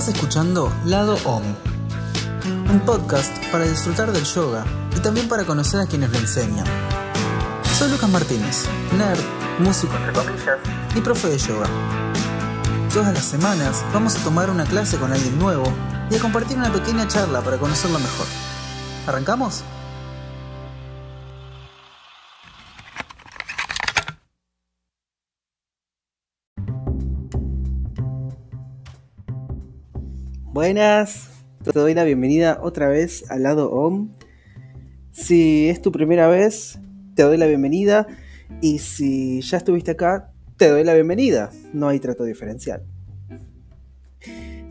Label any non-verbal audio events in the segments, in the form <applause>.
Estás escuchando Lado Om, un podcast para disfrutar del yoga y también para conocer a quienes lo enseñan. Soy Lucas Martínez, nerd, músico y profe de yoga. Todas las semanas vamos a tomar una clase con alguien nuevo y a compartir una pequeña charla para conocerlo mejor. ¿Arrancamos? Buenas, te doy la bienvenida otra vez al lado OM. Si es tu primera vez, te doy la bienvenida. Y si ya estuviste acá, te doy la bienvenida. No hay trato diferencial.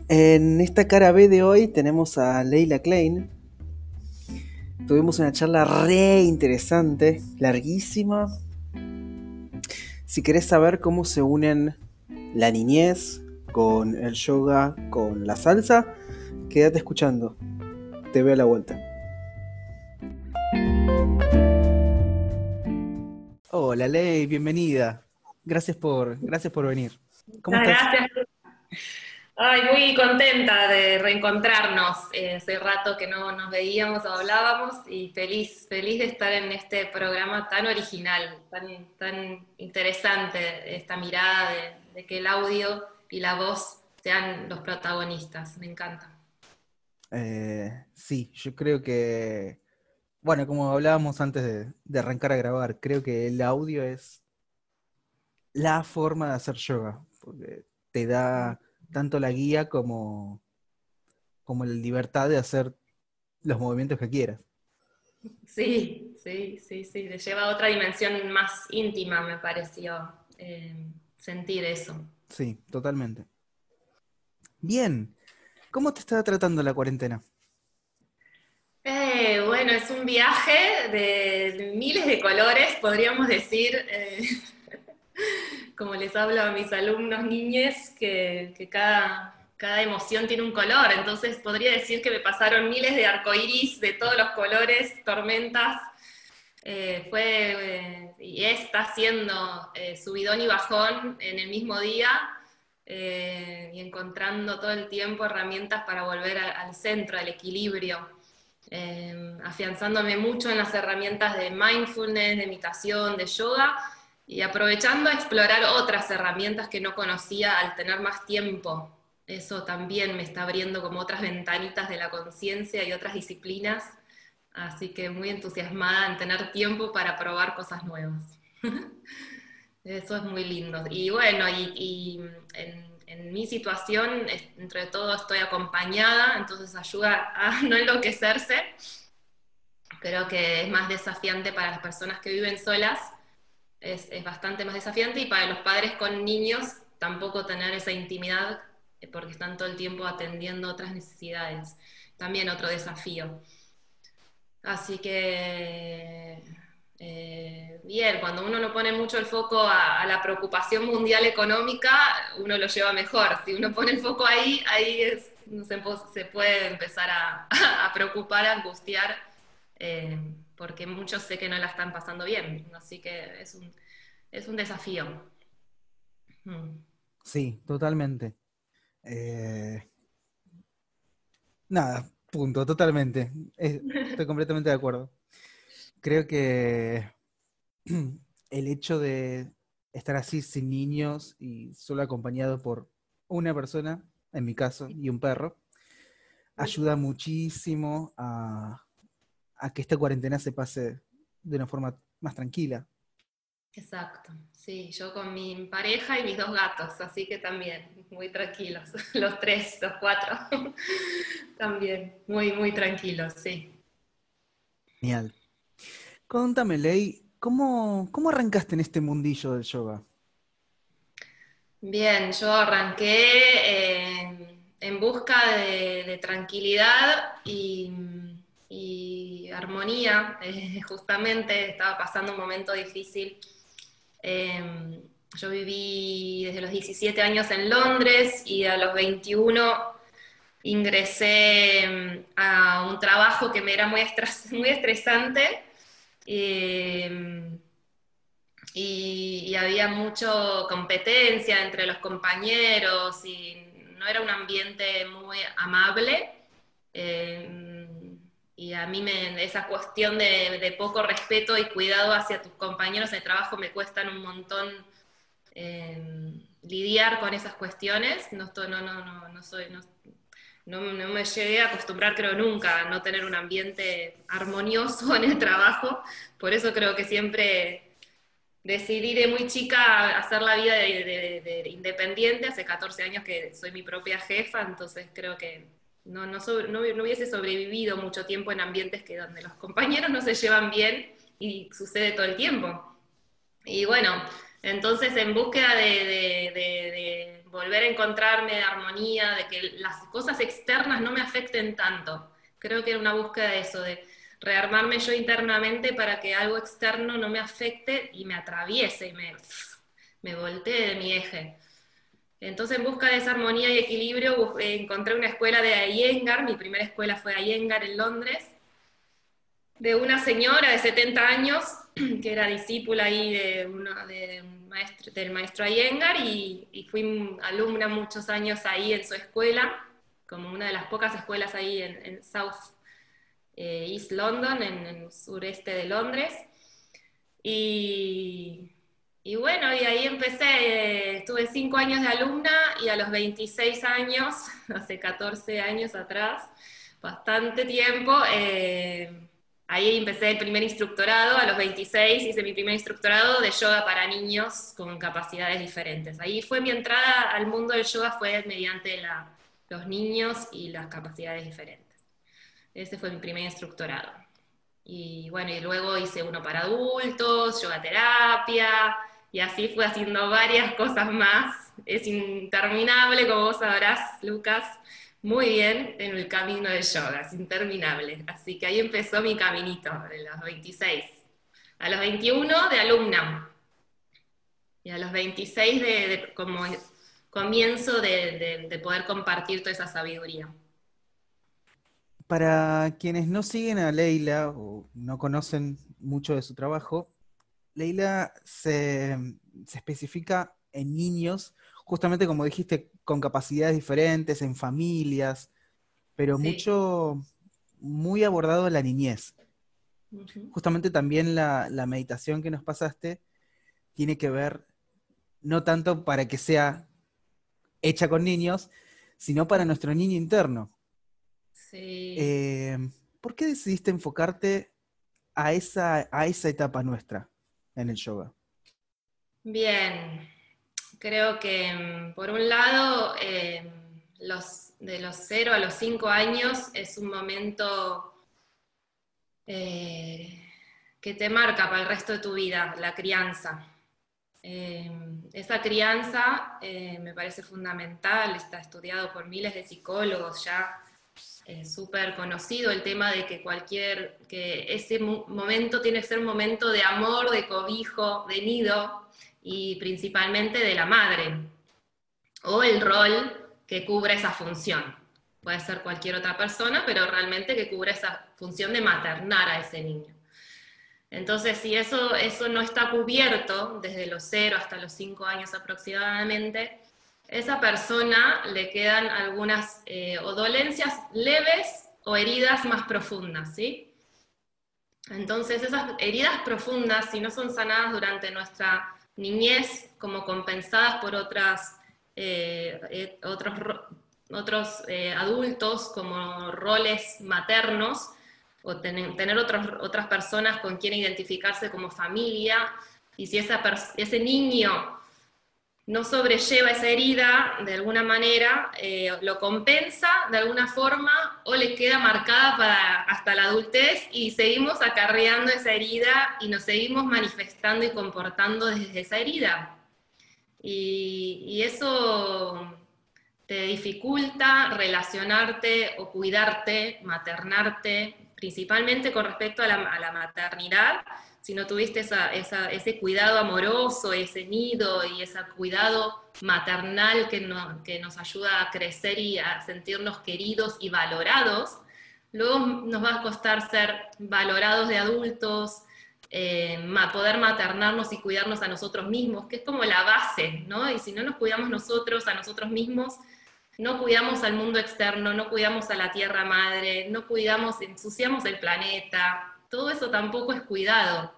En esta cara B de hoy tenemos a Leila Klein. Tuvimos una charla re interesante, larguísima. Si querés saber cómo se unen la niñez, con el yoga, con la salsa, quédate escuchando. Te veo a la vuelta. Hola Ley, bienvenida. Gracias por, gracias por venir. ¿Cómo estás? Gracias. Ay, muy contenta de reencontrarnos. Eh, hace rato que no nos veíamos o hablábamos y feliz, feliz de estar en este programa tan original, tan, tan interesante, esta mirada de, de que el audio y la voz sean los protagonistas. Me encanta. Eh, sí, yo creo que, bueno, como hablábamos antes de, arrancar a grabar, creo que el audio es la forma de hacer yoga, porque te da tanto la guía como, como la libertad de hacer los movimientos que quieras. Sí, sí, sí, sí, te lleva a otra dimensión más íntima, me pareció eh, sentir eso. Sí, totalmente. Bien, ¿cómo te está tratando la cuarentena? Eh, bueno, es un viaje de miles de colores, podríamos decir, eh, <laughs> como les hablo a mis alumnos niñes, que, cada, cada, emoción tiene un color, entonces podría decir que me pasaron miles de arcoíris de todos los colores, tormentas, eh, fue y está siendo subidón y bajón en el mismo día, eh, y encontrando todo el tiempo herramientas para volver al centro, al equilibrio, eh, afianzándome mucho en las herramientas de mindfulness, de meditación, de yoga y aprovechando a explorar otras herramientas que no conocía al tener más tiempo. Eso también me está abriendo como otras ventanitas de la conciencia y otras disciplinas, así que muy entusiasmada en tener tiempo para probar cosas nuevas. <laughs> Eso es muy lindo. Y bueno, y, en, mi situación, entre todo, estoy acompañada, entonces ayuda a <laughs> no enloquecerse. Creo que es más desafiante para las personas que viven solas, es, bastante más desafiante, y para los padres con niños tampoco tener esa intimidad eh, porque están todo el tiempo atendiendo otras necesidades. También otro desafío. Así que eh, bien, cuando uno no pone mucho el foco a, la preocupación mundial económica, uno lo lleva mejor. Si uno pone el foco ahí, ahí es, se, puede empezar <laughs> a, preocupar, a angustiar, eh, porque muchos sé que no la están pasando bien. Así que es un, es un desafío. Hmm. Sí, totalmente. Eh, nada, punto, totalmente. <laughs> Estoy completamente de acuerdo creo que <clears throat> el hecho de estar así sin niños y solo acompañado por una persona, en mi caso, y un perro, ayuda muchísimo a, que esta cuarentena se pase de una forma más tranquila. Exacto, sí, yo con mi pareja y mis dos gatos, así que también muy tranquilos, <laughs> los tres, los cuatro, <laughs> también muy, muy tranquilos, sí. Genial. Contame, Ley, ¿cómo, arrancaste en este mundillo del yoga? Bien, yo arranqué en busca de, tranquilidad y, armonía. <laughs> Eh, justamente estaba pasando un momento difícil. Em, yo viví desde los 17 años en Londres y a los 21 ingresé em, a un trabajo que me era muy, muy estresante Em, y, había mucha competencia entre los compañeros y no era un ambiente muy amable. Eh, y a mí me, esa cuestión de, poco respeto y cuidado hacia tus compañeros de trabajo me cuestan un montón eh, lidiar con esas cuestiones. No, no, no, no, no soy, no, no, me llegué a acostumbrar, creo, nunca a no tener un ambiente armonioso en el trabajo. Por eso creo que siempre decidí de muy chica hacer la vida de, independiente. Hace 14 años que soy mi propia jefa, entonces creo que no, no, hubiese sobrevivido mucho tiempo en ambientes que donde los compañeros no se llevan bien y sucede todo el tiempo. Y bueno, entonces en búsqueda de volver a encontrarme de armonía, de que las cosas externas no me afecten tanto. Creo que era una búsqueda de eso, de rearmarme yo internamente para que algo externo no me afecte y me atraviese y me, me voltee de mi eje. Entonces, en busca de esa armonía y equilibrio, encontré una escuela de Iyengar, mi primera escuela fue Iyengar en Londres, de una señora de 70 años, <clears throat> que era discípula ahí de, de maestro, del maestro Iyengar, y, y, fui alumna muchos años ahí en su escuela, como una de las pocas escuelas ahí en, South eh, East London, en, el sureste de Londres. Y, y bueno, y ahí empecé, estuve cinco años de alumna y a los 26 años, <laughs> hace 14 años atrás, bastante tiempo, eh, Ahí empecé el primer instructorado, a los 26 hice mi primer instructorado de yoga para niños con capacidades diferentes. Ahí fue mi entrada al mundo del yoga, fue mediante los niños y las capacidades diferentes. Ese fue mi primer instructorado. Y bueno, y luego hice uno para adultos, yoga terapia, y así fue haciendo varias <laughs> cosas más. Es interminable, como vos sabrás, Lucas muy bien en el camino de yoga, es interminable. Así que ahí empezó mi caminito, de los 26. A los 21 de alumna. Y a los 26 de, como comienzo de, poder compartir toda esa sabiduría. Para quienes no siguen a Leila o no conocen mucho de su trabajo, Leila se, se especifica en niños justamente como dijiste, con capacidades diferentes, en familias, pero mucho, muy abordado la niñez. Justamente también la, meditación que nos pasaste tiene que ver no tanto para que sea hecha con niños, sino para nuestro niño interno. Sí. Eh, ¿Por qué decidiste enfocarte a esa, a esa etapa nuestra en el yoga? Bien, Creo que, mm, por un lado, eh, los, de los 0 a los 5 años es un momento eh, que te marca para el resto de tu vida, la crianza. Eh, esa crianza me parece fundamental, está estudiado por miles de psicólogos ya, súper conocido el tema de que cualquier, que ese momento tiene que ser un momento de amor, de cobijo, de nido, y principalmente de la madre, o el rol que cubre esa función. Puede ser cualquier otra persona, pero realmente que cubre esa función de maternar a ese niño. Entonces, si eso, eso no está cubierto desde los 0 hasta los 5 años aproximadamente, esa persona le quedan algunas eh, o dolencias leves o heridas más profundas, ¿sí? Entonces, esas heridas profundas, si no son sanadas durante nuestra niñez como compensadas por otras, eh, eh, otros, otros adultos como roles maternos o tener otras personas con quien identificarse como familia. Y si esa ese niño no sobrelleva esa herida de alguna manera, eh, lo compensa de alguna forma o le queda marcada para hasta la adultez y seguimos acarreando esa herida y nos seguimos manifestando y comportando desde esa herida. Y, eso te dificulta relacionarte o cuidarte, maternarte, principalmente con respecto a la maternidad, si no tuviste ese cuidado amoroso, ese nido y ese cuidado maternal que, que nos ayuda a crecer y a sentirnos queridos y valorados, luego nos va a costar ser valorados de adultos, eh, poder maternarnos y cuidarnos a nosotros mismos, que es como la base, ¿no? Y si no nos cuidamos nosotros, a nosotros mismos, no cuidamos al mundo externo, no cuidamos a la tierra madre, no cuidamos, ensuciamos el planeta, todo eso tampoco es cuidado.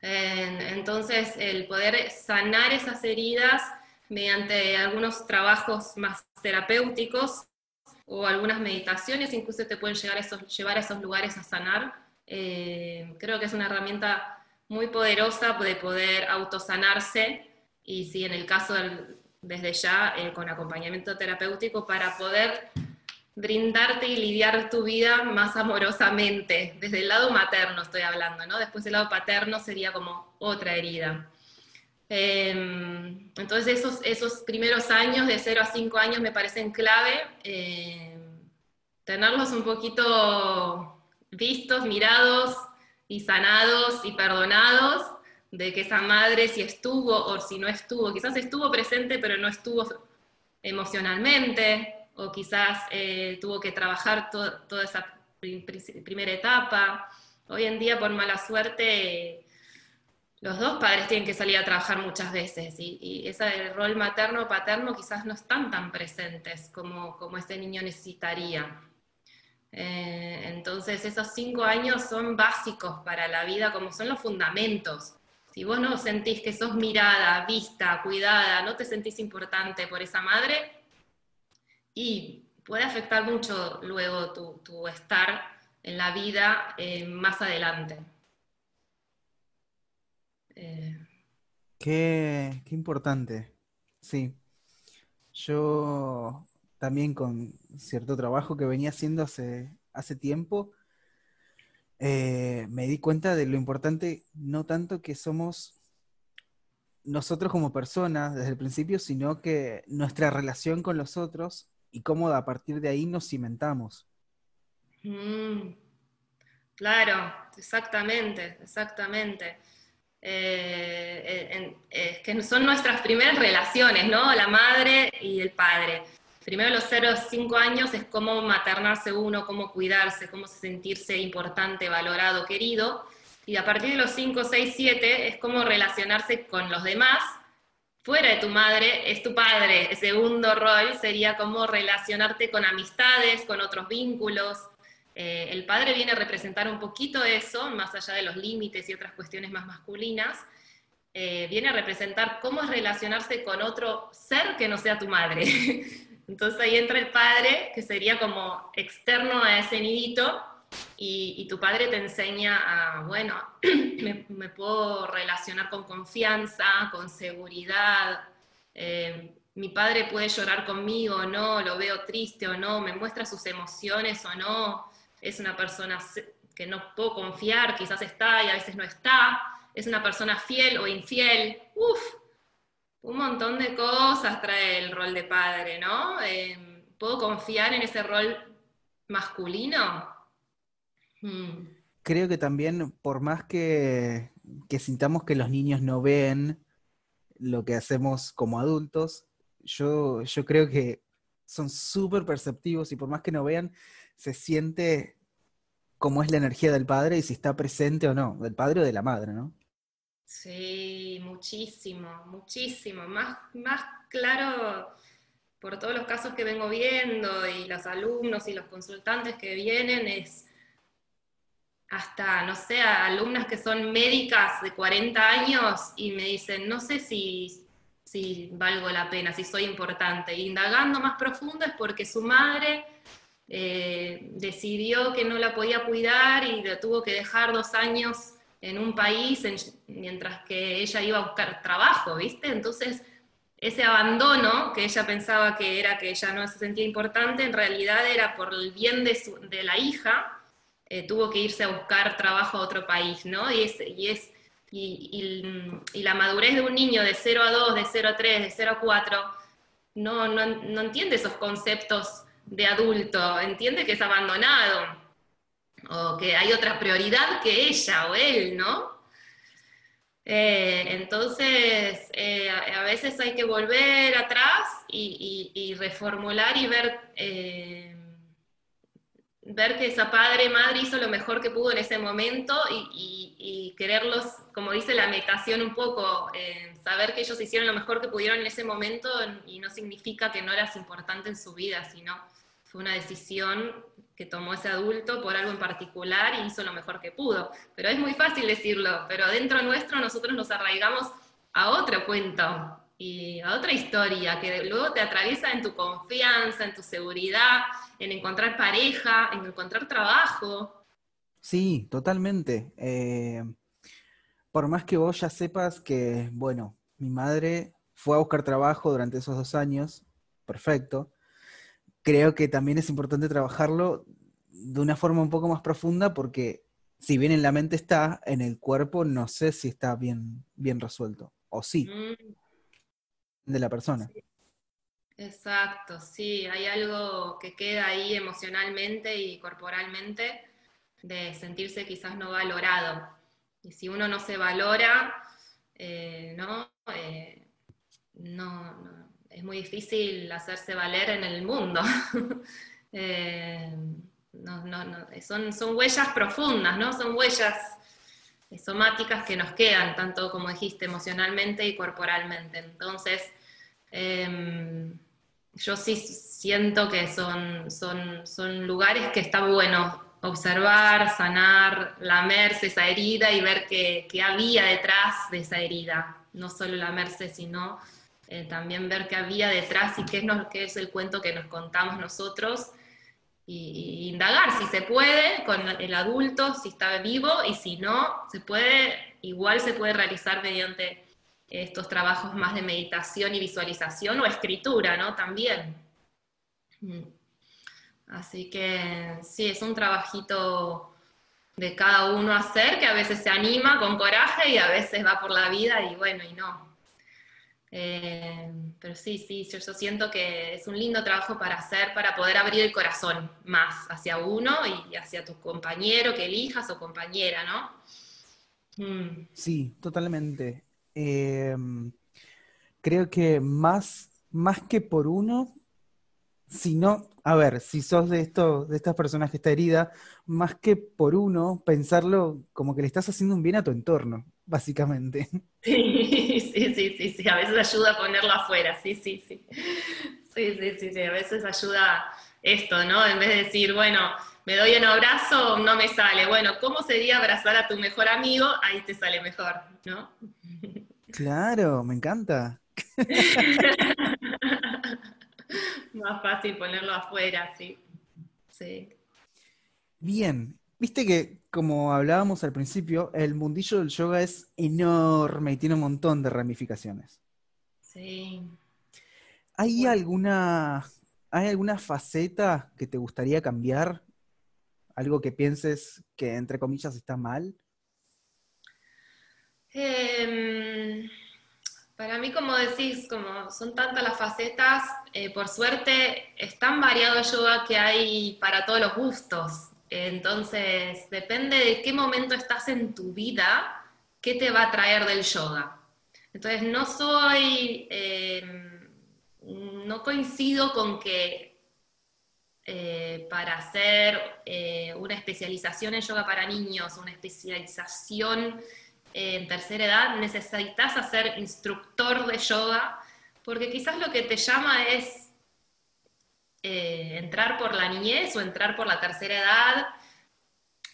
Entonces, el poder sanar esas heridas mediante algunos trabajos más terapéuticos o algunas meditaciones, incluso te pueden llegar a esos, llevar a esos lugares a sanar. Eh, creo que es una herramienta muy poderosa de poder autosanarse y si en el caso desde ya eh, con acompañamiento terapéutico para poder brindarte y lidiar tu vida más amorosamente, desde el lado materno estoy hablando, ¿no? Después el lado paterno sería como otra herida. Em, entonces esos, esos primeros años, de 0 a 5 años, me parecen clave, em, tenerlos un poquito vistos, mirados y sanados y perdonados de que esa madre si estuvo o si no estuvo, quizás estuvo presente pero no estuvo emocionalmente, o quizás eh, tuvo que trabajar toda esa primera etapa. Hoy en día, por mala suerte, los dos padres tienen que salir a trabajar muchas veces y, ese rol materno-paterno quizás no están tan presentes como, como ese niño necesitaría. Eh, entonces, esos cinco años son básicos para la vida, como son los fundamentos. Si vos no sentís que sos mirada, vista, cuidada, no te sentís importante por esa madre, y puede afectar mucho luego tu, estar en la vida eh, más adelante. Eh. Qué, importante, sí. Yo también con cierto trabajo que venía haciendo hace, hace tiempo, eh, me di cuenta de lo importante, no tanto que somos nosotros como personas desde el principio, sino que nuestra relación con los otros y cómo a partir de ahí nos cimentamos. Mm, claro, exactamente, exactamente. Eh, eh, que son nuestras primeras relaciones, ¿no? La madre y el padre. Primero los 0 a 5 años es cómo maternarse uno, cómo cuidarse, cómo sentirse importante, valorado, querido. Y a partir de los 5, 6, 7 es cómo relacionarse con los demás fuera de tu madre es tu padre. Segundo rol sería cómo relacionarte con amistades, con otros vínculos. Eh, el padre viene a representar un poquito eso, más allá de los límites y otras cuestiones más masculinas. Eh, viene a representar cómo es relacionarse con otro ser que no sea tu madre. <laughs> Entonces ahí entra el padre, que sería como externo a ese nidito, y, tu padre te enseña a, bueno, <clears throat> me, puedo relacionar con confianza, con seguridad. Eh, mi padre puede llorar conmigo o no, lo veo triste o no, me muestra sus emociones o no. Es una persona que no puedo confiar, quizás está y a veces no está. Es una persona fiel o infiel. Uf, un montón de cosas trae el rol de padre, ¿no? Eh, ¿Puedo confiar en ese rol masculino? Mm. Creo que también, por más que, sintamos que los niños no ven lo que hacemos como adultos, yo, yo creo que son súper perceptivos y por más que no vean, se siente cómo es la energía del padre y si está presente o no, del padre o de la madre, ¿no? Sí, muchísimo, muchísimo. Más, más claro por todos los casos que vengo viendo y los alumnos y los consultantes que vienen es hasta, no sé, alumnas que son médicas de 40 años y me dicen, no sé si, si valgo la pena, si soy importante. indagando más profundo es porque su madre eh, decidió que no la podía cuidar y la tuvo que dejar dos años en un país mientras que ella iba a buscar trabajo, ¿viste? Entonces, ese abandono que ella pensaba que era que ella no se sentía importante, en realidad era por el bien de, su, de la hija, eh, tuvo que irse a buscar trabajo a otro país, ¿no? Y, es, y, es, y, la madurez de un niño de 0 a 2, de 0 a 3, de 0 a 4, no, no, no entiende esos conceptos de adulto, entiende que es abandonado, o que hay otra prioridad que ella o él, ¿no? Eh, entonces, eh, a, veces hay que volver atrás y, reformular y ver ver que esa padre, madre hizo lo mejor que pudo en ese momento y, quererlos, como dice la meditación un poco, saber que ellos hicieron lo mejor que pudieron en ese momento y no significa que no eras importante en su vida, sino fue una decisión que tomó ese adulto por algo en particular y hizo lo mejor que pudo. Pero es muy fácil decirlo, pero dentro nuestro nosotros nos arraigamos a otro cuento y a otra historia que luego te atraviesa en tu confianza, en tu seguridad, en encontrar pareja, en encontrar trabajo. Sí, totalmente. Eh, por más que vos ya sepas que, bueno, mi madre fue a buscar trabajo durante esos dos años, perfecto. Creo que también es importante trabajarlo de una forma un poco más profunda porque si bien en la mente está, en el cuerpo no sé si está bien, bien resuelto. O sí. Mm de la persona. Exacto, sí, hay algo que queda ahí emocionalmente y corporalmente de sentirse quizás no valorado. Y si uno no se valora, eh, eh, ¿no? es muy difícil hacerse valer en el mundo. <laughs> Eh, son, son huellas profundas, ¿no? Son huellas somáticas que nos quedan, tanto como dijiste, emocionalmente y corporalmente. Entonces, em, yo sí siento que son, son, son lugares que está bueno observar, sanar, lamerse esa herida y ver qué, había detrás de esa herida. No solo lamerse, sino eh, también ver qué había detrás y qué es, qué es el cuento que nos contamos nosotros y, indagar si se puede con el adulto, si está vivo y si no, se puede, igual se puede realizar mediante estos trabajos más de meditación y visualización o escritura, ¿no? También. Mm. Así que sí, es un trabajito de cada uno hacer, que a veces se anima con coraje y a veces va por la vida y bueno, y no. Eh, pero sí, sí, yo, siento que es un lindo trabajo para hacer, para poder abrir el corazón más hacia uno y hacia tu compañero que elijas o compañera, ¿no? Mm. Sí, totalmente. Eh, creo que más, más que por uno, sino, a ver, si sos de, esto, de estas personas que está herida, más que por uno, pensarlo como que le estás haciendo un bien a tu entorno básicamente. <laughs> <laughs> Sí, sí, sí, sí, a veces ayuda a ponerlo afuera, sí, sí, sí. Sí, sí, sí, sí, a veces ayuda esto, ¿no? En vez de decir, bueno, me doy un abrazo, no me sale. Bueno, ¿cómo sería abrazar a tu mejor amigo? Ahí te sale mejor, ¿no? Claro, me encanta. <laughs> Más fácil ponerlo afuera, sí. Sí. Bien, Viste que, como hablábamos al principio, el mundillo del yoga es enorme y tiene un montón de ramificaciones. Sí. ¿Hay alguna, ¿hay alguna faceta que te gustaría cambiar? ¿Algo que pienses que, entre comillas, está mal? Em, para mí, como decís, como son tantas las facetas, eh, por suerte es tan variado el yoga que hay para todos los gustos. Entonces, depende de qué momento estás en tu vida, qué te va a traer del yoga. Entonces, no soy, em, no coincido con que eh, para hacer eh, una especialización en yoga para niños, una especialización en tercera edad, necesitas hacer instructor de yoga, porque quizás lo que te llama es eh, entrar por la niñez o entrar por la tercera edad.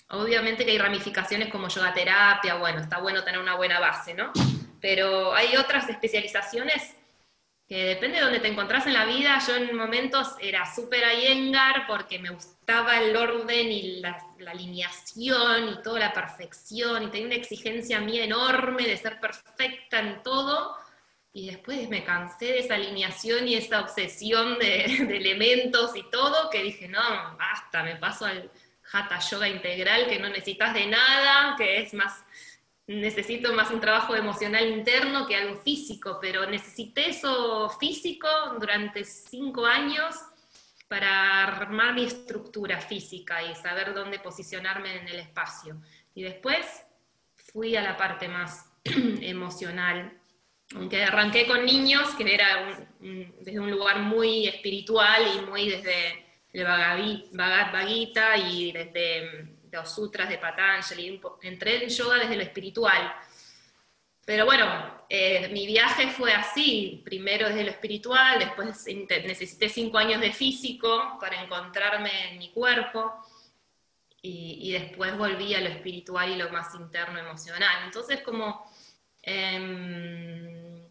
Obviamente que hay ramificaciones como yoga terapia, bueno, está bueno tener una buena base, ¿no? Pero hay otras especializaciones que depende de donde te encontrás en la vida. Yo en momentos era súper Iyengar porque me gustaba el orden y la, la, alineación y toda la perfección y tenía una exigencia mía enorme de ser perfecta en todo y después me cansé de esa alineación y esa obsesión de, elementos y todo, que dije, no, basta, me paso al Hatha Yoga integral, que no necesitas de nada, que es más, necesito más un trabajo emocional interno que algo físico, pero necesité eso físico durante cinco años para armar mi estructura física y saber dónde posicionarme en el espacio. Y después fui a la parte más <clears throat> emocional aunque arranqué con niños, que era desde un lugar muy espiritual y muy desde el Bhagavad Gita y desde los sutras de Patanjali, entré en yoga desde lo espiritual. Pero bueno, eh, mi viaje fue así, primero desde lo espiritual, después necesité cinco años de físico para encontrarme en mi cuerpo y, después volví a lo espiritual y lo más interno emocional. Entonces como em,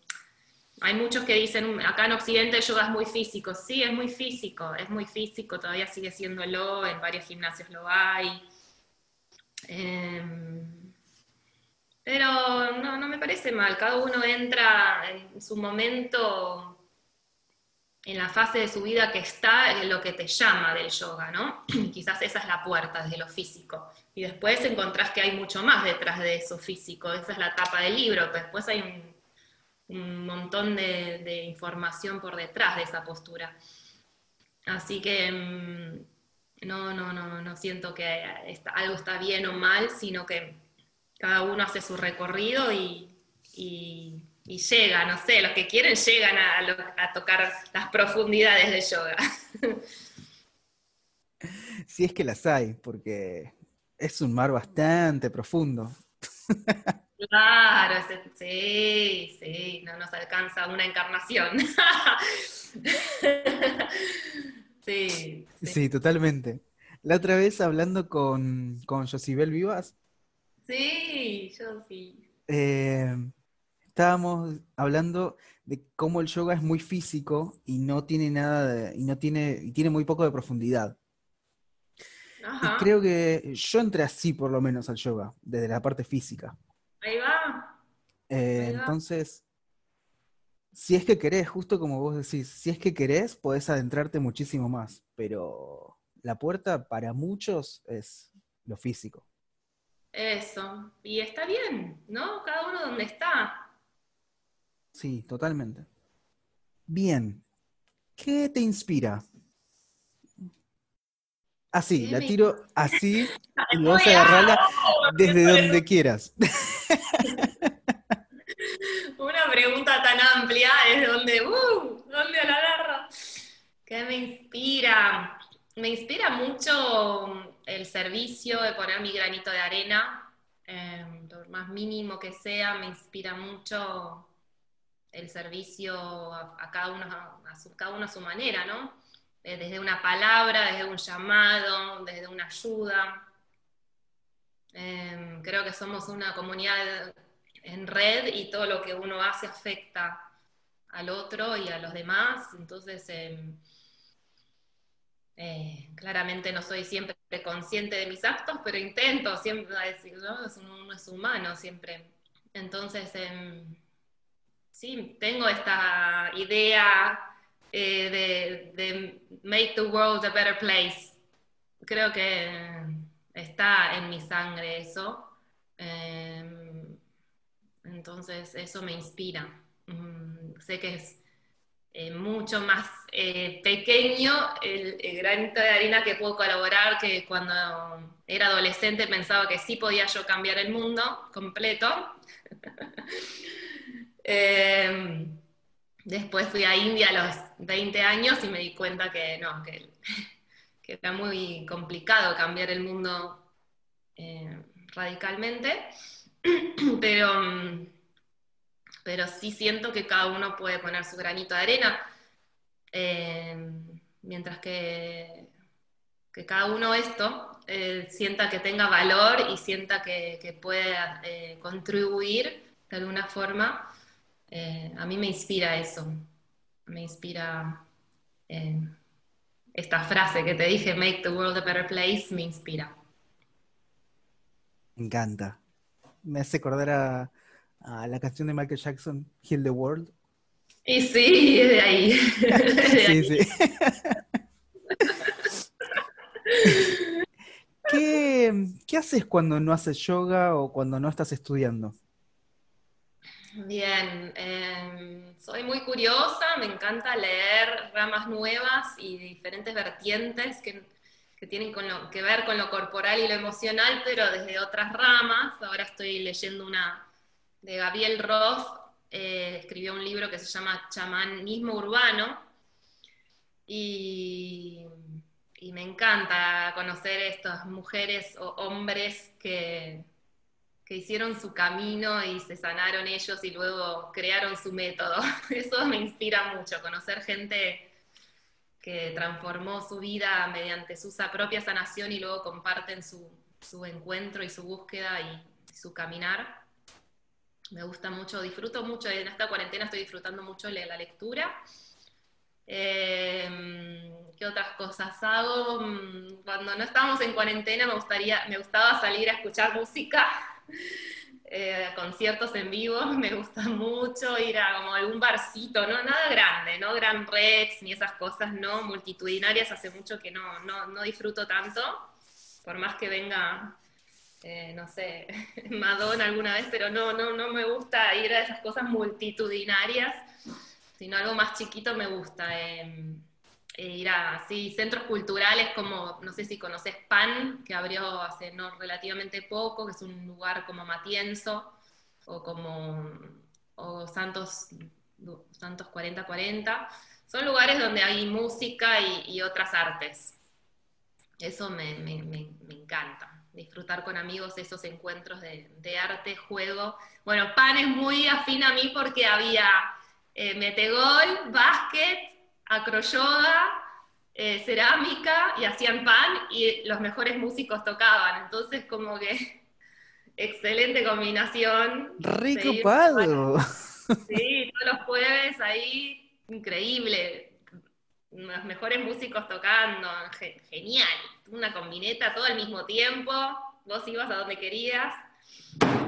hay muchos que dicen, acá en Occidente el yoga es muy físico, sí, es muy físico, es muy físico, todavía sigue siéndolo, en varios gimnasios lo hay. Em, pero no, no me parece mal, cada uno entra en su momento, en la fase de su vida que está, en lo que te llama del yoga, ¿no? <clears throat> Quizás esa es la puerta desde lo físico. Y después encontrás que hay mucho más detrás de eso físico, esa es la tapa del libro, después hay un, montón de, información por detrás de esa postura. Así que em, no, no, no, no siento que algo está bien o mal, sino que cada uno hace su recorrido y, llega, no sé, los que quieren llegan a, tocar las profundidades del yoga. <laughs> Si es que las hay, porque es un mar bastante profundo. <laughs> Claro, sí, sí, no nos alcanza una encarnación. <laughs> Sí, sí. totalmente. La otra vez hablando con, con Josibel Vivas. Sí, yo sí. Eh, estábamos hablando de cómo el yoga es muy físico y no tiene nada y no tiene, y tiene muy poco de profundidad. Y creo que yo entré así por lo menos al yoga, desde la parte física. Ahí va. Eh, entonces, si es que querés, justo como vos decís, si es que querés, podés adentrarte muchísimo más, pero la puerta para muchos es lo físico. Eso, y está bien, ¿no? Cada uno donde está. Sí, totalmente. Bien, ¿qué te inspira? Así, la tiro así <laughs> y vas a agarrarla desde donde quieras. <laughs> Una pregunta tan amplia es donde, uh, ¿dónde la agarro? ¿Qué me inspira? Me inspira mucho el servicio de poner mi granito de arena, eh, lo más mínimo que sea, me inspira mucho el servicio a, cada, uno, a, su, cada uno a su manera, ¿no? Eh, desde una palabra, desde un llamado, desde una ayuda. Eh, creo que somos una comunidad en red y todo lo que uno hace afecta al otro y a los demás. Entonces, em, eh, claramente no soy siempre consciente de mis actos, pero intento siempre decir, ¿no? uno es humano siempre. Entonces, em, sí, tengo esta idea eh, de, make the world a better place. Creo que está en mi sangre eso. Em, entonces eso me inspira. Mm, sé que es mucho más eh, pequeño el, granito de harina que puedo colaborar que cuando era adolescente pensaba que sí podía yo cambiar el mundo completo. <laughs> Em, después fui a India a los 20 años y me di cuenta que no, <laughs> que, era muy complicado cambiar el mundo eh, radicalmente. <clears throat> pero, mm, pero sí siento que cada uno puede poner su granito de arena, em, mientras que, que, cada uno esto eh, sienta que tenga valor y sienta que, que puede eh, contribuir de alguna forma. Eh, a mí me inspira eso, me inspira esta frase que te dije, make the world a better place, me inspira. Me encanta me hace acordar a, la canción de Michael Jackson, Heal the World. Y sí, <laughs> es <laughs> de ahí. sí, <laughs> sí. ¿Qué, haces cuando no haces yoga o cuando no estás estudiando? Bien, em, soy muy curiosa, me encanta leer ramas nuevas y diferentes vertientes que que tienen que ver con lo corporal y lo emocional, pero desde otras ramas. Ahora estoy leyendo una de Gabriel Roth, eh, escribió un libro que se llama Chamanismo Urbano, y, y me encanta conocer estas mujeres o hombres que, que hicieron su camino y se sanaron ellos y luego crearon su método. <laughs> Eso me inspira mucho, conocer gente que transformó su vida mediante su propia sanación y luego comparten su, su encuentro y su búsqueda y su caminar. Me gusta mucho, disfruto mucho, en esta cuarentena estoy disfrutando mucho la lectura. Eh, ¿Qué otras cosas hago? Mm, cuando no estábamos en cuarentena me, gustaría, me gustaba salir a escuchar música, <laughs> eh, conciertos en vivo, <laughs> me gusta mucho ir a como algún barcito, no nada grande, no Gran Rex ni esas cosas, no multitudinarias, hace mucho que no, no, no disfruto tanto, por más que venga, eh, no sé, <laughs> Madonna alguna vez, pero no, no, no me gusta ir a esas cosas multitudinarias, sino algo más chiquito me gusta. Em, eh, ir a centros culturales como, no sé si conoces PAN, que abrió hace no relativamente poco, que es un lugar como Matienzo, o como o Santos, Santos 4040. Son lugares donde hay música y, otras artes. Eso me, encanta, disfrutar con amigos esos encuentros de, arte, juego. Bueno, PAN es muy afín a mí porque había eh, metegol, básquet, acroyoga, eh, cerámica y hacían pan y los mejores músicos tocaban. Entonces, como que <laughs> excelente combinación. Rico palo. <laughs> Sí, todos los jueves ahí, increíble. Los mejores músicos tocando, genial. Una combineta todo al mismo tiempo. Vos ibas a donde querías.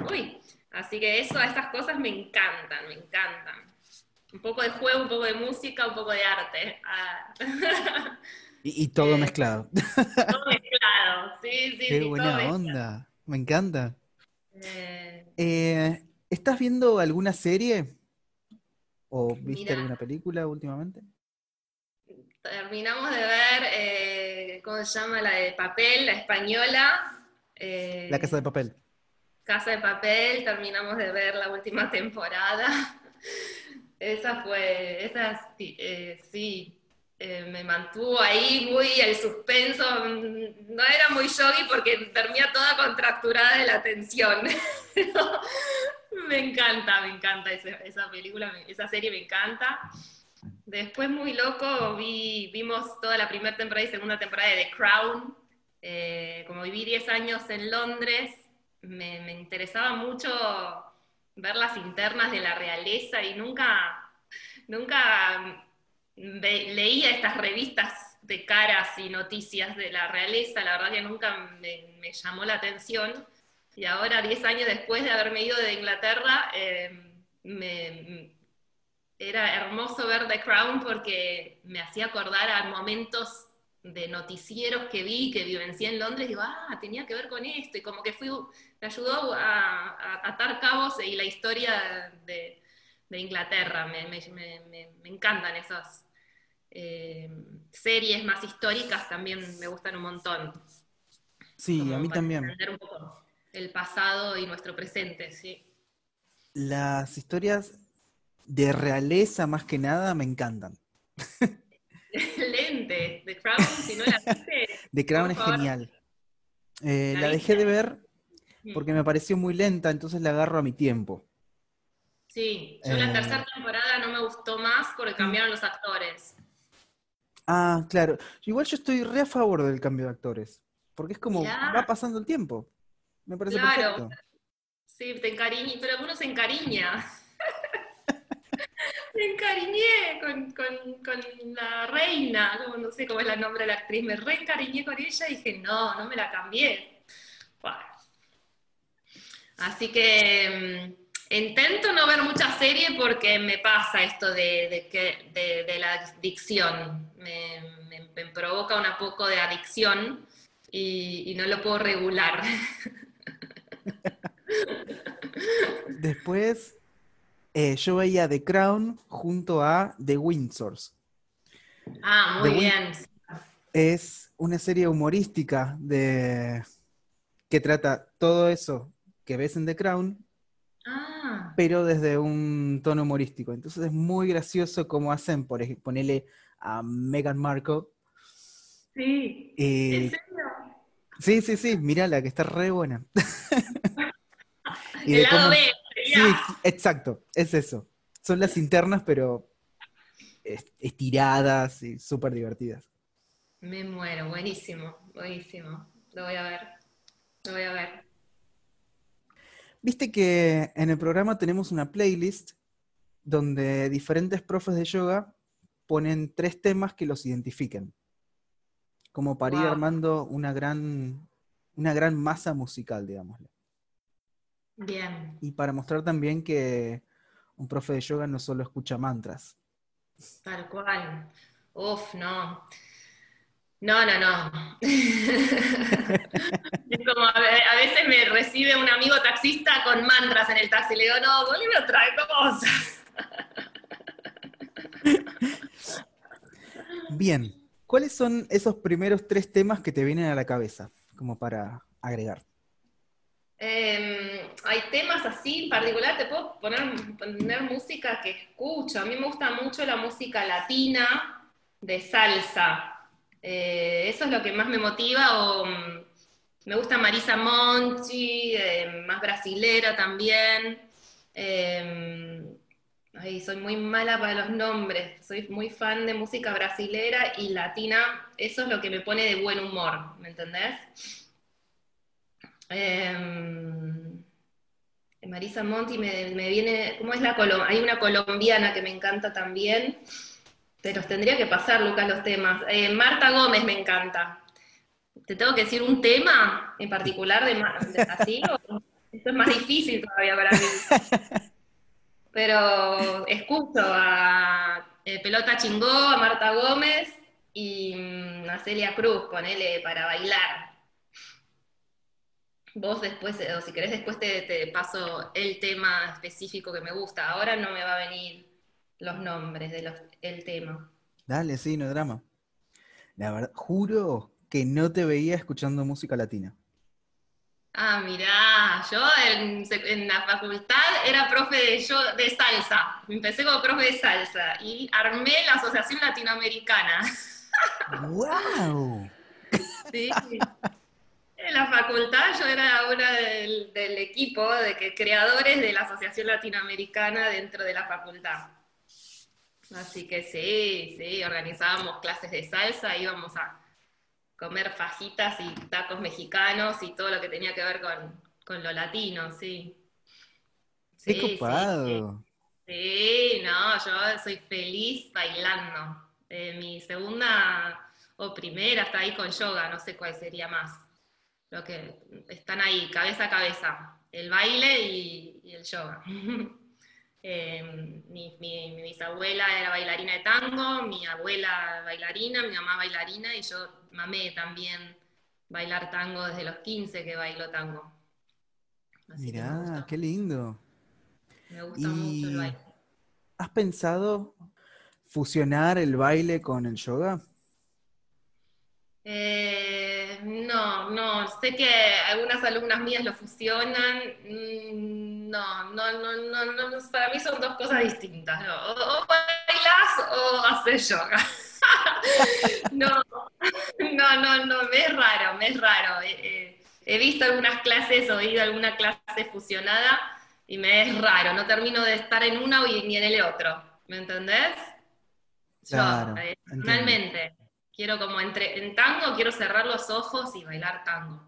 Uy, así que eso, esas cosas me encantan, me encantan un poco de juego, un poco de música, un poco de arte. Ah. <laughs> Y, todo eh, mezclado. Todo mezclado, sí, sí. Qué buena onda, me encanta. Eh, eh, ¿Estás viendo alguna serie? ¿O viste alguna película últimamente? Terminamos de ver, ¿cómo se llama? La de papel, la española. la Casa de Papel. Casa de Papel, terminamos de ver la última temporada. <laughs> Esa fue, esa eh, sí, eh, me mantuvo ahí muy el suspenso. No era muy yogi porque termina toda contracturada de la tensión. <laughs> me encanta, me encanta esa, película, esa serie me encanta. Después, muy loco, vi, vimos toda la primera temporada y segunda temporada de The Crown. Eh, como viví 10 años en Londres, me, me interesaba mucho ver las internas de la realeza y nunca, nunca leía estas revistas de caras y noticias de la realeza, la verdad que nunca me, llamó la atención. Y ahora, diez años después de haberme ido de Inglaterra, eh, era hermoso ver The Crown porque me hacía acordar a momentos de noticieros que vi, que vivencié en Londres, digo, ah, tenía que ver con esto, y como que fui, me ayudó a, atar cabos y la historia de, Inglaterra, me, encantan esas eh, series más históricas, también me gustan un montón. Sí, a mí también. Entender un poco el pasado y nuestro presente, sí. Las historias de realeza más que nada me encantan. <laughs> Excelente. The Crown, si no la viste. <laughs> The Crown es genial. Eh, la, dejé de ver mm. porque me pareció muy lenta, entonces la agarro a mi tiempo. Sí, yo la eh. tercera temporada no me gustó más porque cambiaron los actores. Ah, claro. Igual yo estoy re a favor del cambio de actores. Porque es como va pasando el tiempo. Me parece claro. Sí, te encariñé, pero algunos se encariña me encariñé con, la reina, no sé cómo es el nombre de la actriz, me reencariñé con ella y dije, no, no me la cambié. Así que mm, intento no ver mucha serie porque me pasa esto de, de, la adicción, me, provoca un poco de adicción y no lo puedo regular. <laughs> Después eh, yo veía The Crown junto a The Windsors. Ah, muy bien. Es una serie humorística de que trata todo eso que ves en The Crown, ah. pero desde un tono humorístico. Entonces es muy gracioso cómo hacen, por ejemplo, ponerle a Meghan Markle Sí. Eh, ¿En serio? sí, sí, sí, mirala, que está re buena. <laughs> Y El lado cómo- B. Sí, exacto, es eso. Son las internas, pero es- estiradas y súper divertidas. Me muero, buenísimo, buenísimo. Lo voy a ver. Lo voy a ver. Viste que en el programa tenemos una playlist donde diferentes profes de yoga ponen tres temas que los identifiquen, como para ir armando una gran, una gran masa musical, digámosle. Bien. Y para mostrar también que un profe de yoga no solo escucha mantras. Tal cual. Uf, no. No, no, no. <laughs> Es como a ve- a veces me recibe un amigo taxista con mantras en el taxi. Le digo, no, poneme otra cosa. <laughs> Bien, ¿cuáles son esos primeros tres temas que te vienen a la cabeza, como para agregar? Eh, hay temas así en particular, te puedo poner, música que escucho. A mí me gusta mucho la música latina de salsa. Eh, eso es lo que más me motiva. O, mm, me gusta Marisa Monchi, eh, más brasilera también. Eh, ay, soy muy mala para los nombres. Soy muy fan de música brasilera y latina. Eso es lo que me pone de buen humor, ¿me entendés? Em, Marisa Monti me, me viene, ¿cómo es la colombiana? Hay una colombiana que me encanta también, te los tendría que pasar, Lucas, los temas. Eh, Marta Gómez me encanta. ¿Te tengo que decir un tema en particular de, de- así? <laughs> o- esto es más difícil todavía para mí. Pero escucho a eh, Pelota Chingó, a Marta Gómez y mm, a Celia Cruz, ponele para bailar. Vos después, eh, o si querés después te, te paso el tema específico que me gusta. Ahora no me va a venir los nombres de los, el tema. Dale, sí, no drama. La verdad, juro que no te veía escuchando música latina. Ah, mirá, yo en la facultad era profe de, yo, de salsa. Empecé como profe de salsa y armé la Asociación Latinoamericana. <laughs> ¡Wow! Sí. En la facultad yo era una del, del equipo de que, creadores de la Asociación Latinoamericana dentro de la facultad. Así que sí, sí, organizábamos clases de salsa, íbamos a comer fajitas y tacos mexicanos y todo lo que tenía que ver con, con lo latino, sí. ¡Qué Sí, sí, copado! Sí, no, yo soy feliz bailando. Eh, mi segunda o primera está ahí con yoga, no sé cuál sería más. Lo que están ahí, cabeza a cabeza, el baile y, y el yoga. <laughs> Eh, mi, mi- mi bisabuela era bailarina de tango, mi abuela bailarina, mi mamá bailarina y yo mamé también bailar tango desde los 15 que bailo tango. Así Mirá, qué lindo. me gusta mucho el baile. ¿Has pensado fusionar el baile con el yoga? Eh, no, no, sé que algunas alumnas mías lo fusionan. mm, No, no, no, no, no, para mí son dos cosas distintas. ¿no? O, o bailas o haces yoga. <laughs> No, no, no, no, me es raro, me es raro. Eh, eh, he visto algunas clases o he ido a alguna clase fusionada y me es raro, no termino de estar en una ni en el otro. ¿Me entendés? Yo, Claro, eh, entiendo. Quiero como entre, en tango quiero cerrar los ojos y bailar tango.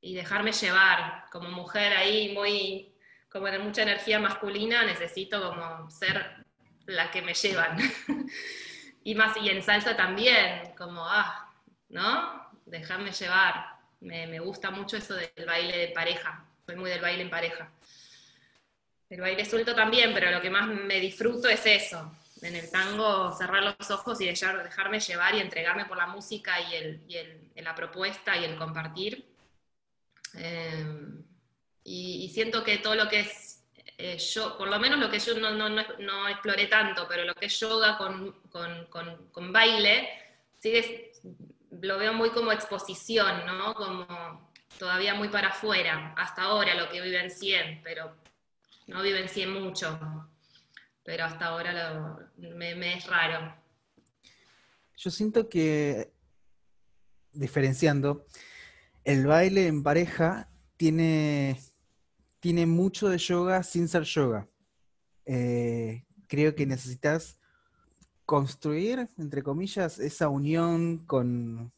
Y dejarme llevar, como mujer ahí muy, como de mucha energía masculina, necesito como ser la que me llevan. <laughs> y más, y en salsa también, como, ah, ¿no? Dejarme llevar. Me, me gusta mucho eso del baile de pareja. Soy muy del baile en pareja. El baile suelto también, pero lo que más me disfruto es eso. En el tango, cerrar los ojos y dejar- dejarme llevar y entregarme por la música y, el, y el- la propuesta y el compartir. Eh, y, y siento que todo lo que es eh, yo, por lo menos lo que yo no, no, no, no exploré tanto, pero lo que es yoga con, con- con- con baile, sigue, lo veo muy como exposición, ¿no? Como todavía muy para afuera, hasta ahora lo que vive en 100, pero no vivencié mucho, pero hasta ahora lo- me, me es raro. Yo siento que, diferenciando, el baile en pareja tiene, tiene mucho de yoga sin ser yoga. Eh, creo que necesitas construir, entre comillas, esa unión con,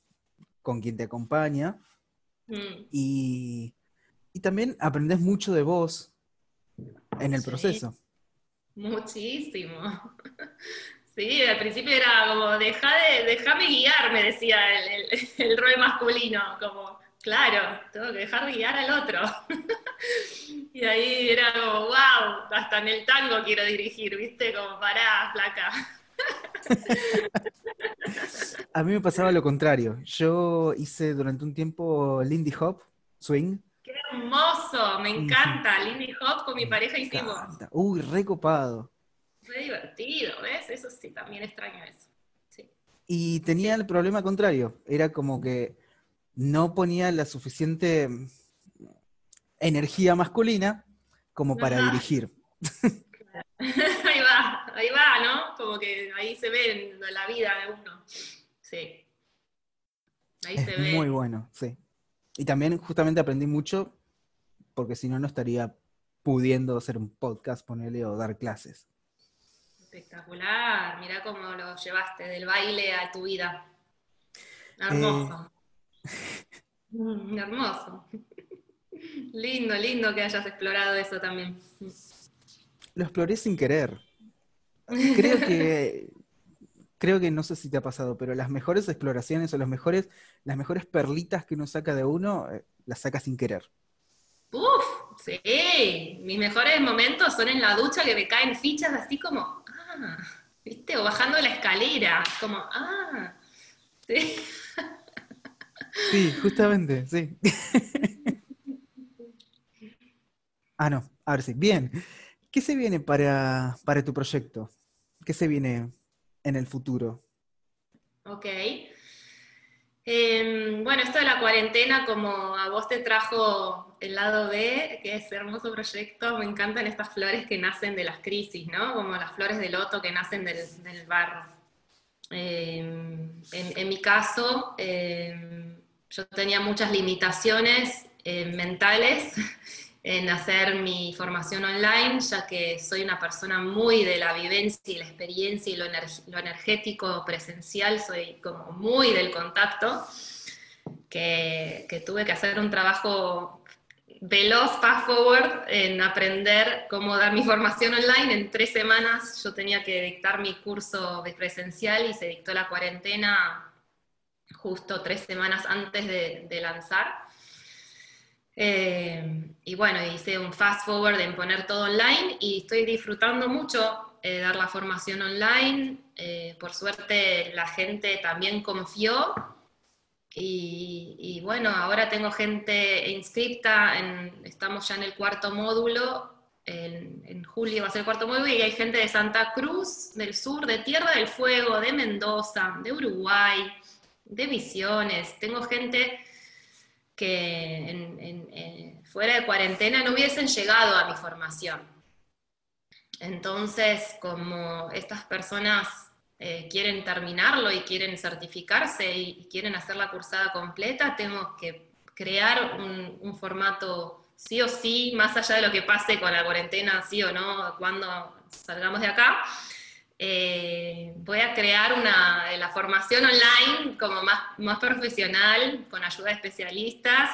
con quien te acompaña. Mm, Y, y también aprendes mucho de vos en el Sí. proceso. Muchísimo. <laughs> Sí, al principio era como, deja de, déjame guiar, me decía el, el, <laughs> el rol masculino, como, claro, tengo que dejar guiar al otro. <laughs> Y ahí era como, wow, hasta en el tango quiero dirigir, ¿viste? Como, pará, flaca. A mí me pasaba lo contrario. Yo hice durante un tiempo Lindy Hop, swing. ¡Qué hermoso! Me encanta. Lindy Hop con mi pareja hicimos. Uy, recopado. Fue divertido, ¿ves? Eso sí, también extraño eso. Sí. Y tenía el problema contrario. Era como que no ponía la suficiente energía masculina como para Ajá. dirigir. <laughs> Ahí va, ahí va, ¿no? Como que ahí se ve la vida de uno. Sí. Ahí se ve. muy bueno, sí. Y también justamente aprendí mucho, porque si no, no estaría pudiendo hacer un podcast, ponerle o dar clases. Espectacular. Mirá cómo lo llevaste del baile a tu vida. Eh. Hermoso. <laughs> Mm, hermoso. Lindo, lindo que hayas explorado eso también. Lo exploré sin querer. Creo que, <laughs> creo que no sé si te ha pasado, pero las mejores exploraciones o los mejores, las mejores perlitas que uno saca de uno, eh, las saca sin querer. Sí. Mis mejores momentos son en la ducha que me caen fichas así como, ah, ¿viste? O bajando la escalera, como, ah. Sí. Sí, justamente, sí. <laughs> Ah, no, ahora sí. Bien. ¿Qué se viene para, para tu proyecto? ¿Qué se viene en el futuro? Ok. Em, bueno, esto de la cuarentena, como a vos te trajo el lado B, que es hermoso proyecto, me encantan estas flores que nacen de las crisis, ¿no? Como las flores de loto que nacen del, del barro. Em, en, mi caso, em, yo tenía muchas limitaciones eh, mentales <laughs> en hacer mi formación online, ya que soy una persona muy de la vivencia y la experiencia y lo, lo energético presencial, soy como muy del contacto, que tuve que hacer un trabajo veloz, fast forward, en aprender cómo dar mi formación online. En tres semanas yo tenía que dictar mi curso de presencial y se dictó la cuarentena justo tres semanas antes de, lanzar. Eh, y bueno, hice un fast forward en poner todo online y estoy disfrutando mucho eh, dar la formación online. Eh, por suerte la gente también confió y, bueno, ahora tengo gente inscripta, en- estamos ya en el cuarto módulo, en, julio va a ser el cuarto módulo y hay gente de Santa Cruz, del sur, de Tierra del Fuego, de Mendoza, de Uruguay, de Misiones, tengo gente que eh, fuera de cuarentena no hubiesen llegado a mi formación. Entonces, como estas personas eh, quieren terminarlo y quieren certificarse y, y quieren hacer la cursada completa, tengo que crear un, un formato sí o sí, más allá de lo que pase con la cuarentena, sí o no, cuando salgamos de acá. Eh, voy a crear una, la formación online como más, más profesional, con ayuda de especialistas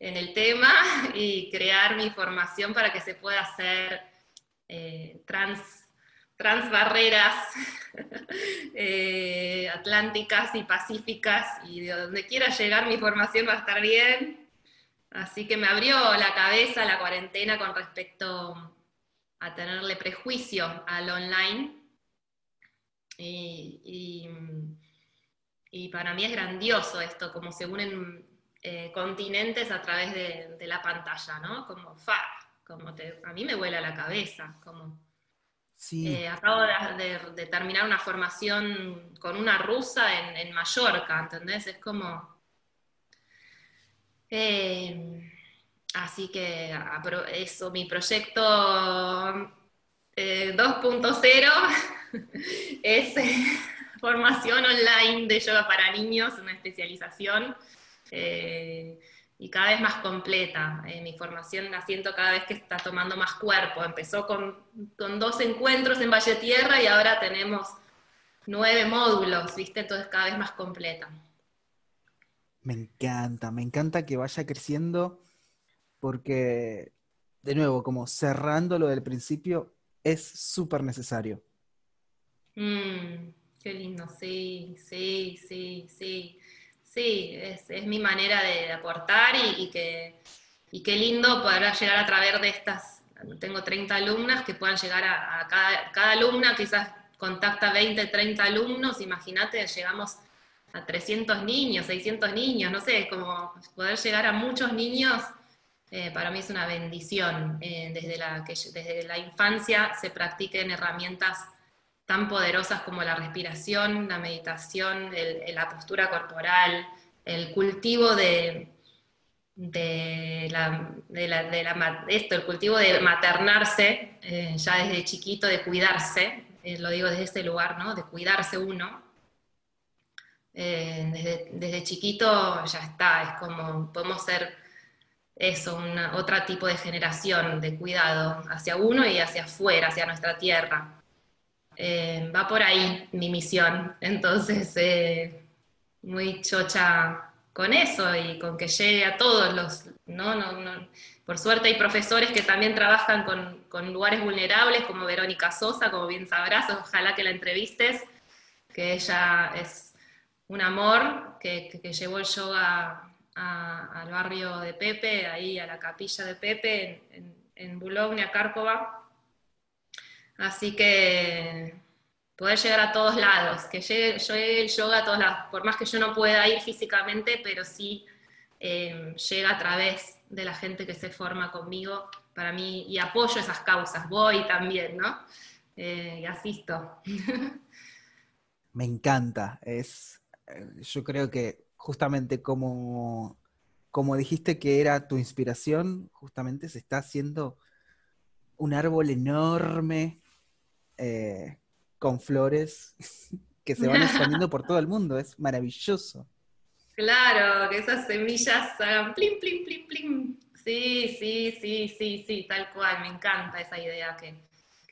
en el tema <laughs> y crear mi formación para que se pueda hacer eh, trans, trans barreras <laughs> eh, atlánticas y pacíficas y de donde quiera llegar mi formación va a estar bien. Así que me abrió la cabeza la cuarentena con respecto a tenerle prejuicio al online. Y, y, y para mí es grandioso esto, como se unen eh, continentes a través de, de, la pantalla, ¿no? Como fa, como te, a mí me vuela la cabeza, como Eh, acabo de, terminar una formación con una rusa en, Mallorca, ¿entendés? Es como... Eh, así que eso, mi proyecto eh, 2.0 <laughs> es formación online de yoga para niños, una especialización. Y cada vez más completa. Eh, mi formación la siento cada vez que está tomando más cuerpo. Empezó con, con, dos encuentros en Valle Tierra y ahora tenemos nueve módulos, ¿viste? Entonces cada vez más completa. Me encanta, me encanta que vaya creciendo porque, de nuevo, como cerrando lo del principio, es súper necesario. Mm, qué lindo, sí, sí, sí, sí. Sí, es, mi manera de, aportar y, que, y qué lindo poder llegar a través de estas, tengo 30 alumnas que puedan llegar a, cada, cada, alumna, quizás contacta 20, 30 alumnos, imagínate, llegamos a 300 niños, 600 niños, no sé, como poder llegar a muchos niños, eh, para mí es una bendición, eh, desde, la, que desde la infancia se practiquen herramientas tan poderosas como la respiración, la meditación, la postura corporal, el cultivo de, esto, el cultivo de maternarse eh, ya desde chiquito, de cuidarse, eh, lo digo desde este lugar, ¿no? De cuidarse uno. Eh, desde, chiquito ya está, es como podemos ser eso, una, otro tipo de generación de cuidado hacia uno y hacia afuera, hacia nuestra tierra. Eh, va por ahí mi misión. Entonces, eh, muy chocha con eso y con que llegue a todos los, ¿no? No, por suerte hay profesores que también trabajan con, lugares vulnerables, como Verónica Sosa, como bien sabrás, ojalá que la entrevistes, que ella es un amor, que, que, llevó el yoga al barrio de Pepe, ahí a la capilla de Pepe, en, en, en Cárcova, Así que poder llegar a todos lados, que llegue, el yoga a todos lados, por más que yo no pueda ir físicamente, pero sí eh, llega a través de la gente que se forma conmigo para mí y apoyo esas causas, voy también, ¿no? Eh, y asisto. <laughs> Me encanta, es, eh, yo creo que justamente como, como dijiste que era tu inspiración, justamente se está haciendo un árbol enorme eh, con flores <laughs> que se van expandiendo por todo el mundo. Es maravilloso. Claro, que esas semillas hagan plim, plim, plim, plim. Sí, sí, sí, sí, sí, tal cual. Me encanta esa idea, que,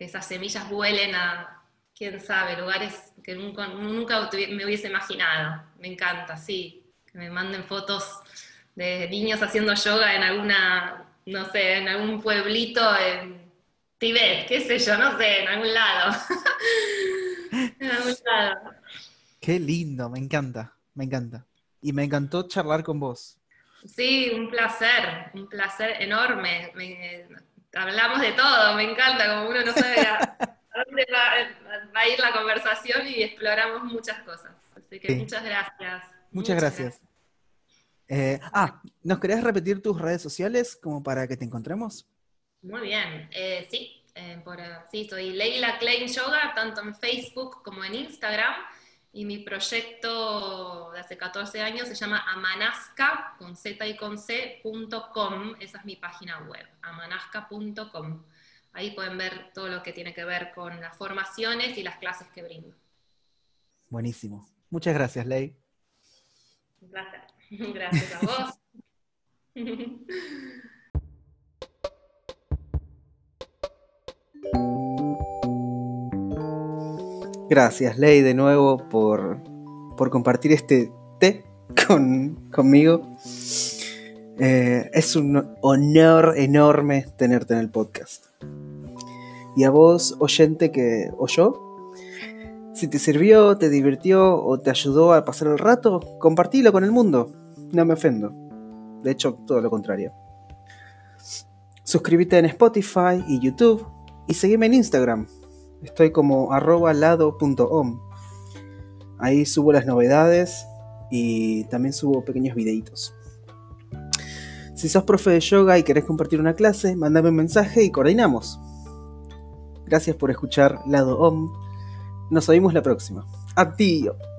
esas semillas vuelen a, quién sabe, lugares que nunca, nunca me hubiese imaginado. Me encanta, sí. Que me manden fotos de niños haciendo yoga en alguna, no sé, en algún pueblito en Tibet, qué sé yo, no sé, en algún lado. <laughs> en algún lado. Qué lindo, me encanta, me encanta. Y me encantó charlar con vos. Sí, un placer, un placer enorme. hablamos de todo, me encanta, como uno no sabe a, <laughs> dónde va, a ir la conversación y exploramos muchas cosas. Así que muchas gracias. Muchas, gracias. Eh, ah, ¿nos querés repetir tus redes sociales como para que te encontremos? Muy bien, eh, sí, eh, por, sí, soy Leila Klein Yoga, tanto en Facebook como en Instagram, y mi proyecto de hace 14 años se llama amanasca, con z y con c.com, esa es mi página web, amanasca.com. Ahí pueden ver todo lo que tiene que ver con las formaciones y las clases que brindo. Buenísimo. Muchas gracias, Ley. Un placer. <laughs> Gracias a vos. <laughs> Gracias, Ley, de nuevo por, compartir este té conmigo. Eh, es un honor enorme tenerte en el podcast. Y a vos, oyente que oyó, si te sirvió, te divirtió o te ayudó a pasar el rato, compartilo con el mundo. No me ofendo. De hecho, todo lo contrario. Suscríbete en Spotify y YouTube y seguime en Instagram, Estoy como arroba lado.om. Ahí subo las novedades y también subo pequeños videitos. Si sos profe de yoga y querés compartir una clase, mandame un mensaje y coordinamos. Gracias por escuchar Lado Om. Nos oímos la próxima. Adiós.